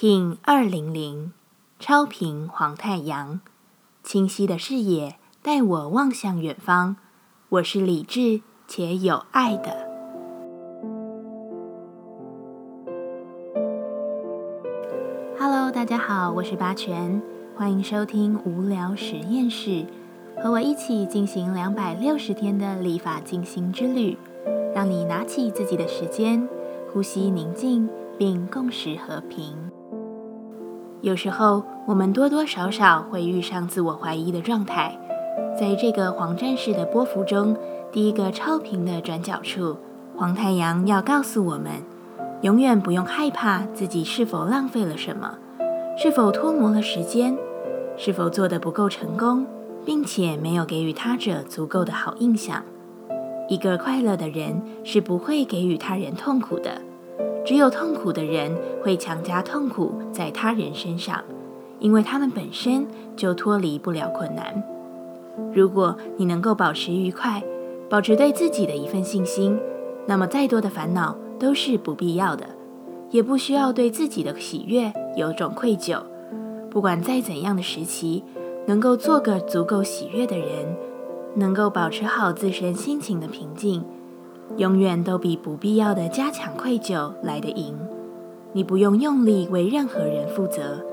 King 二零零，超频黄太阳，清晰的视野带我望向远方。我是理智且有爱的。Hello，大家好，我是八全，欢迎收听无聊实验室，和我一起进行两百六十天的立法进行之旅，让你拿起自己的时间，呼吸宁静，并共识和平。有时候，我们多多少少会遇上自我怀疑的状态。在这个黄战士的波幅中，第一个超频的转角处，黄太阳要告诉我们：永远不用害怕自己是否浪费了什么，是否脱模了时间，是否做得不够成功，并且没有给予他者足够的好印象。一个快乐的人是不会给予他人痛苦的。只有痛苦的人会强加痛苦在他人身上，因为他们本身就脱离不了困难。如果你能够保持愉快，保持对自己的一份信心，那么再多的烦恼都是不必要的，也不需要对自己的喜悦有种愧疚。不管在怎样的时期，能够做个足够喜悦的人，能够保持好自身心情的平静。永远都比不必要的加强愧疚来得赢。你不用用力为任何人负责，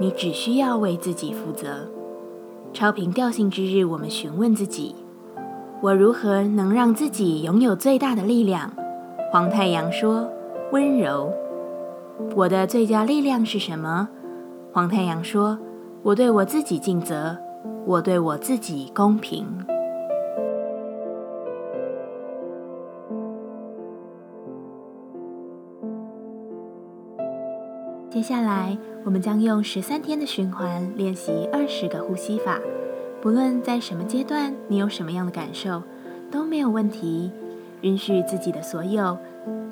你只需要为自己负责。超频调性之日，我们询问自己：我如何能让自己拥有最大的力量？黄太阳说：温柔。我的最佳力量是什么？黄太阳说：我对我自己尽责，我对我自己公平。接下来，我们将用十三天的循环练习二十个呼吸法。不论在什么阶段，你有什么样的感受，都没有问题。允许自己的所有，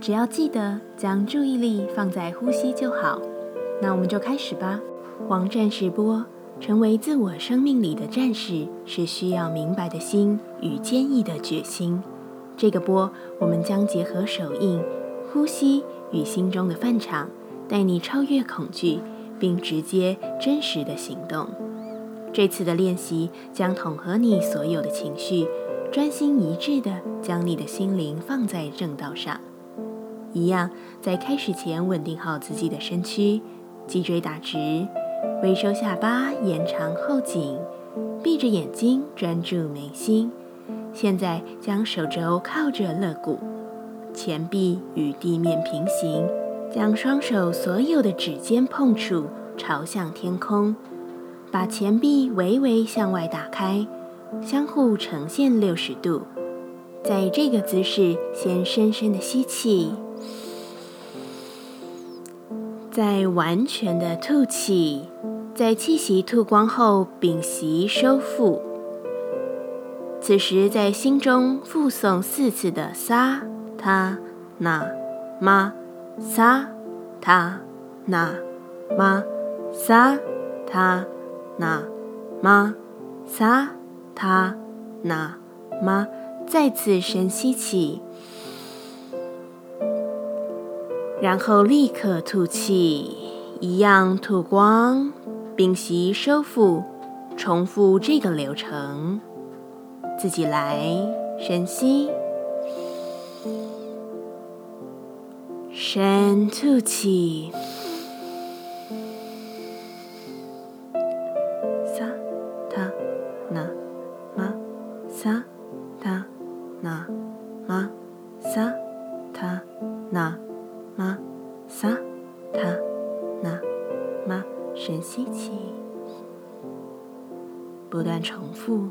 只要记得将注意力放在呼吸就好。那我们就开始吧。黄战士波，成为自我生命里的战士，是需要明白的心与坚毅的决心。这个波，我们将结合手印、呼吸与心中的范场。带你超越恐惧，并直接真实的行动。这次的练习将统合你所有的情绪，专心一致的将你的心灵放在正道上。一样，在开始前稳定好自己的身躯，脊椎打直，微收下巴，延长后颈，闭着眼睛专注眉心。现在将手肘靠着肋骨，前臂与地面平行。将双手所有的指尖碰触朝向天空，把前臂微微向外打开，相互呈现六十度。在这个姿势，先深深的吸气，再完全的吐气，在气息吐光后屏息收腹。此时在心中复诵四次的撒他那妈。撒他那玛撒他那玛撒他那玛，再次深吸气，然后立刻吐气，一样吐光，屏息收腹，重复这个流程，自己来，深吸。深吐气，撒他那玛撒他那玛撒他那玛撒他那玛，深吸气，不断重复。